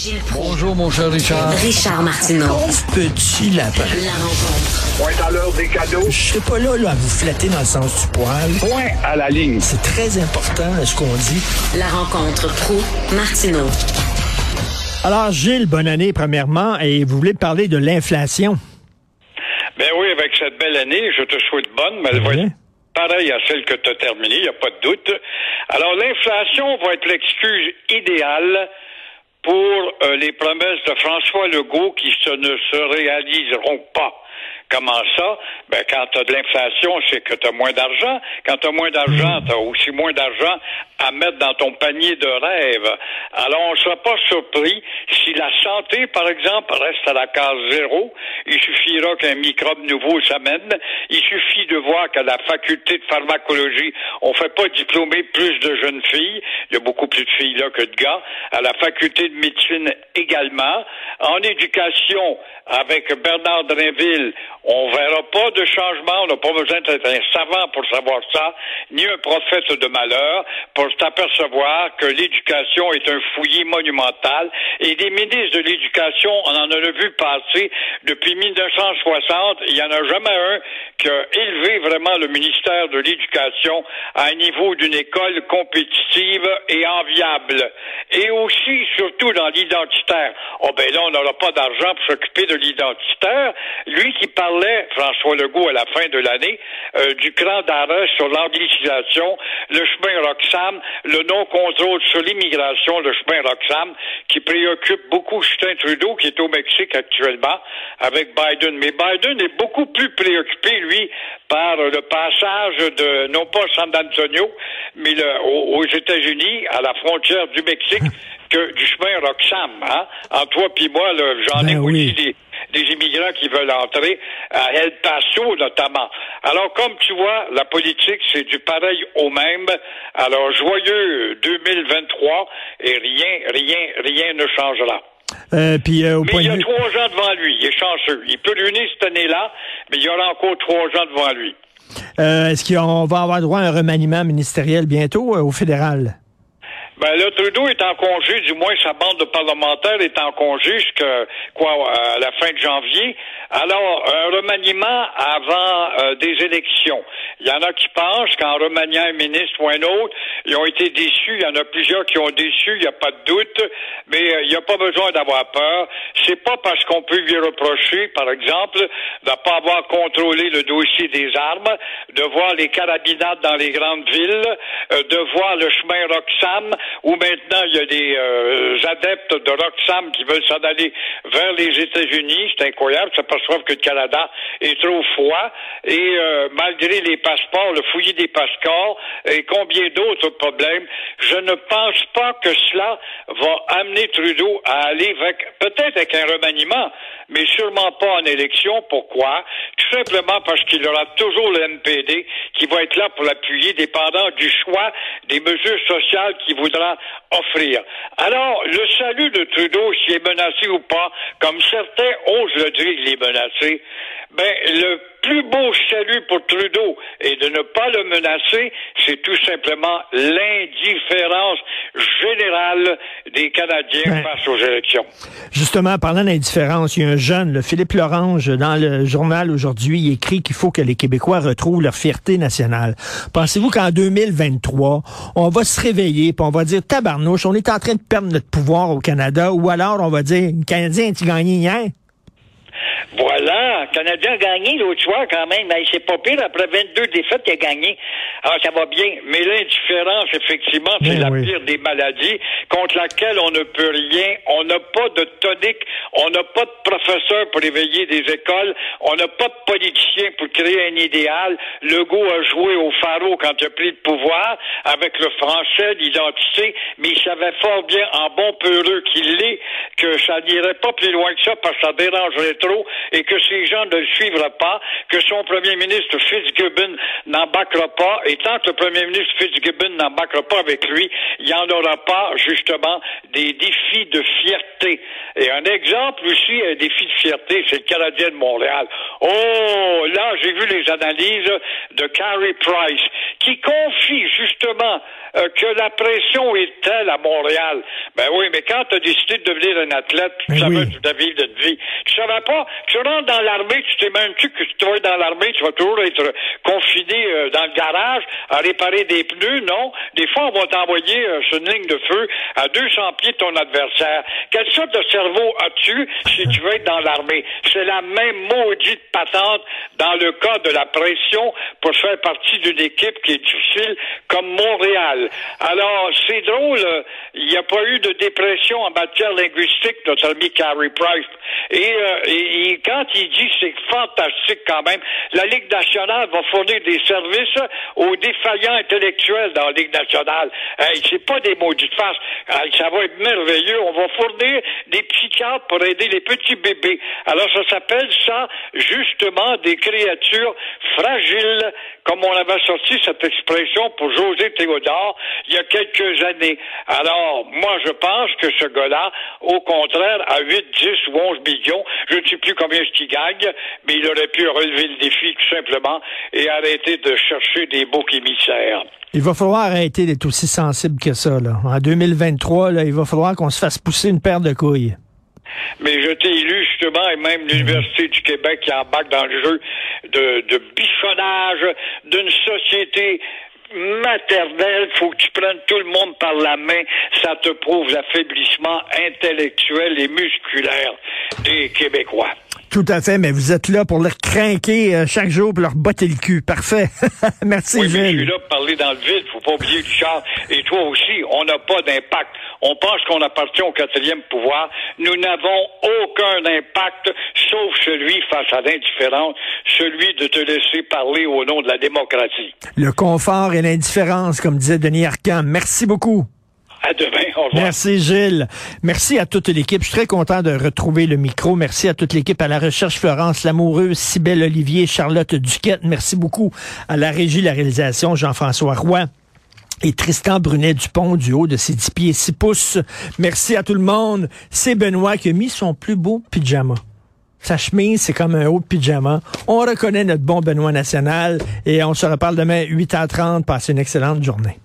Gilles Proulx. Bonjour, mon cher Richard. Richard Martineau. Pauvre petit lapin. La rencontre. Point à l'heure des cadeaux. Je serai pas là, là à vous flatter dans le sens du poil. Point à la ligne. C'est très important ce qu'on dit. La rencontre pro martineau Alors, Gilles, bonne année, premièrement, et vous voulez parler de l'inflation? Ben oui, avec cette belle année, je te souhaite bonne, mais elle va Oui. être pareille à celle que tu as terminée, il n'y a pas de doute. Alors, l'inflation va être l'excuse idéale pour euh, les promesses de François Legault qui se ne se réaliseront pas. Comment ça? Ben, quand tu as de l'inflation, c'est que tu as moins d'argent. Quand tu as moins d'argent, tu as aussi moins d'argent à mettre dans ton panier de rêve. Alors, on ne sera pas surpris si la santé, par exemple, reste à la case zéro. Il suffira qu'un microbe nouveau s'amène. Il suffit de voir qu'à la faculté de pharmacologie, on fait pas diplômer plus de jeunes filles. Il y a beaucoup plus de filles là que de gars. À la faculté de médecine également. En éducation, avec Bernard Drinville, on verra pas de changement. On n'a pas besoin d'être un savant pour savoir ça, ni un prophète de malheur pour s'apercevoir que l'éducation est un fouillis monumental. Et des ministres de l'éducation, on en a vu passer depuis 1960. Il n'y en a jamais un qui a élevé vraiment le ministère de l'Éducation à un niveau d'une école compétitive et enviable. Et aussi, surtout dans l'identitaire. Oh ben là, on n'aura pas d'argent pour s'occuper de l'identitaire. Lui qui parlait, François Legault, à la fin de l'année, euh, du cran d'arrêt sur l'anglicisation, le chemin Roxham, le non-contrôle sur l'immigration, le chemin Roxham, qui préoccupe beaucoup Justin Trudeau, qui est au Mexique actuellement, avec Biden. Mais Biden est beaucoup plus préoccupé, lui, par le passage de, non pas San Antonio, mais le- aux, États-Unis, à la frontière du Mexique, que du chemin Roxham. Hein? En toi puis moi, j'en ai Ben aussi oui. Des, immigrants qui veulent entrer, à El Paso notamment. Alors, comme tu vois, la politique, c'est du pareil au même. Alors, joyeux 2023 et rien, rien, rien ne changera. Euh, puis euh, au Mais point il y a trois ans devant lui. Il est chanceux. Il peut ruiner cette année-là, mais il y aura encore trois ans devant lui. Euh, Est-ce qu'on va avoir droit à un remaniement ministériel bientôt euh, au fédéral? Ben là, Trudeau est en congé, du moins sa bande de parlementaires est en congé jusqu'à quoi à la fin de janvier. Alors, un remaniement avant euh, des élections. Il y en a qui pensent qu'en remaniant un ministre ou un autre, ils ont été déçus. Il y en a plusieurs qui ont déçu, il n'y a pas de doute, mais euh, il n'y a pas besoin d'avoir peur. C'est pas parce qu'on peut lui reprocher, par exemple, de ne pas avoir contrôlé le dossier des armes, de voir les carabinades dans les grandes villes, euh, de voir le chemin Roxham, où maintenant il y a des euh, adeptes de Roxham qui veulent s'en aller vers les États-Unis. C'est incroyable, s'aperçoivent que le Canada est trop froid. Et euh, malgré les passeports, le fouillis des passeports et combien d'autres problèmes, je ne pense pas que cela va amener Trudeau à aller peut-être avec un remaniement, mais sûrement pas en élection. Pourquoi? Tout simplement parce qu'il aura toujours le MPD qui va être là pour l'appuyer, dépendant du choix des mesures sociales qu'il voudra offrir. Alors, le salut de Trudeau, s'il est menacé ou pas, comme certains osent le dire, il est menacé, ben, le plus beau salut pour Trudeau et de ne pas le menacer, c'est tout simplement l'indifférence générale des Canadiens Ben, face aux élections. Justement, parlant d'indifférence, il y a un jeune, le Philippe Lorange, dans le journal aujourd'hui, il écrit qu'il faut que les Québécois retrouvent leur fierté nationale. Pensez-vous qu'en 2023, on va se réveiller puis on va dire tabarnouche, on est en train de perdre notre pouvoir au Canada, ou alors on va dire, le Canadien, tu gagné hier? Voilà, le Canadien a gagné l'autre soir quand même, mais c'est pas pire, après 22 défaites, il a gagné. Alors ça va bien, mais l'indifférence, effectivement, c'est Ben la oui. pire des maladies contre laquelle on ne peut rien. On n'a pas de tonique, on n'a pas de professeur pour éveiller des écoles, on n'a pas de politicien pour créer un idéal. Legault a joué au pharaon quand il a pris le pouvoir avec le français, l'identité, mais il savait fort bien, en bon peureux qu'il l'est, que ça n'irait pas plus loin que ça parce que ça dérangerait trop et que ces gens ne le suivraient pas, que son premier ministre Fitzgibbon n'embarquera pas, et tant que le premier ministre Fitzgibbon n'embarquera pas avec lui, il n'y en aura pas, justement, des défis de fierté. Et un exemple aussi, un défi de fierté, c'est le Canadien de Montréal. Oh, là, j'ai vu les analyses de Carey Price, qui confie justement euh, que la pression est telle à Montréal. Ben oui, mais quand tu as décidé de devenir un athlète, tu Ben savais oui. tu vivre de vie. Tu savais pas, tu rentres dans l'armée, tu t'es même tu que si tu vas dans l'armée, tu vas toujours être confiné euh, dans le garage à réparer des pneus, non. Des fois, on va t'envoyer euh, sur une ligne de feu à 200 pieds de ton adversaire. Quelle sorte de cerveau as-tu si tu veux être dans l'armée? C'est la même maudite patente dans le cas de la pression pour faire partie d'une équipe qui est difficile comme Montréal. Alors, c'est drôle, euh, il n'y a pas eu de dépression en matière linguistique, notre ami Carey Price. Et, euh, quand il dit c'est fantastique quand même, la Ligue nationale va fournir des services aux défaillants intellectuels dans la Ligue nationale. C'est pas des maudites faces. Hey, ça va être merveilleux. On va fournir des psychiatres pour aider les petits bébés. Alors ça s'appelle ça justement des créatures fragiles, comme on avait sorti cette expression pour José Théodore il y a quelques années. Alors, moi, je pense que ce gars-là, au contraire, à 8, 10 ou 11 millions, je ne sais plus combien ce qu'il gagne, mais il aurait pu relever le défi tout simplement et arrêter de chercher des boucs émissaires. Il va falloir arrêter d'être aussi sensible que ça. Là. En 2023, là, il va falloir qu'on se fasse pousser une paire de couilles. Mais je t'ai élu justement, et même l'Université du Québec qui embarque dans le jeu de, de bichonnage d'une société maternelle, faut que tu prennes tout le monde par la main, ça te prouve l'affaiblissement intellectuel et musculaire des Québécois. Tout à fait, mais vous êtes là pour leur craquer euh, chaque jour pour leur botter le cul. Parfait. Merci, Oui, mais je suis là pour parler dans le vide, faut pas oublier Richard, et toi aussi, on n'a pas d'impact. On pense qu'on appartient au quatrième pouvoir. Nous n'avons aucun impact, sauf celui face à l'indifférence, celui de te laisser parler au nom de la démocratie. Le confort et l'indifférence, comme disait Denis Arcand. Merci beaucoup. À demain, au revoir. Merci Gilles. Merci à toute l'équipe. Je suis très content de retrouver le micro. Merci à toute l'équipe, à la recherche Florence Lamoureuse, Cybelle Olivier, Charlotte Duquette. Merci beaucoup à la régie, la réalisation, Jean-François Roy. Et Tristan Brunet Dupont du haut de ses 10 pieds 6 pouces. Merci à tout le monde. C'est Benoît qui a mis son plus beau pyjama. Sa chemise, c'est comme un haut pyjama. On reconnaît notre bon Benoît national et on se reparle demain 8h30. Passez une excellente journée.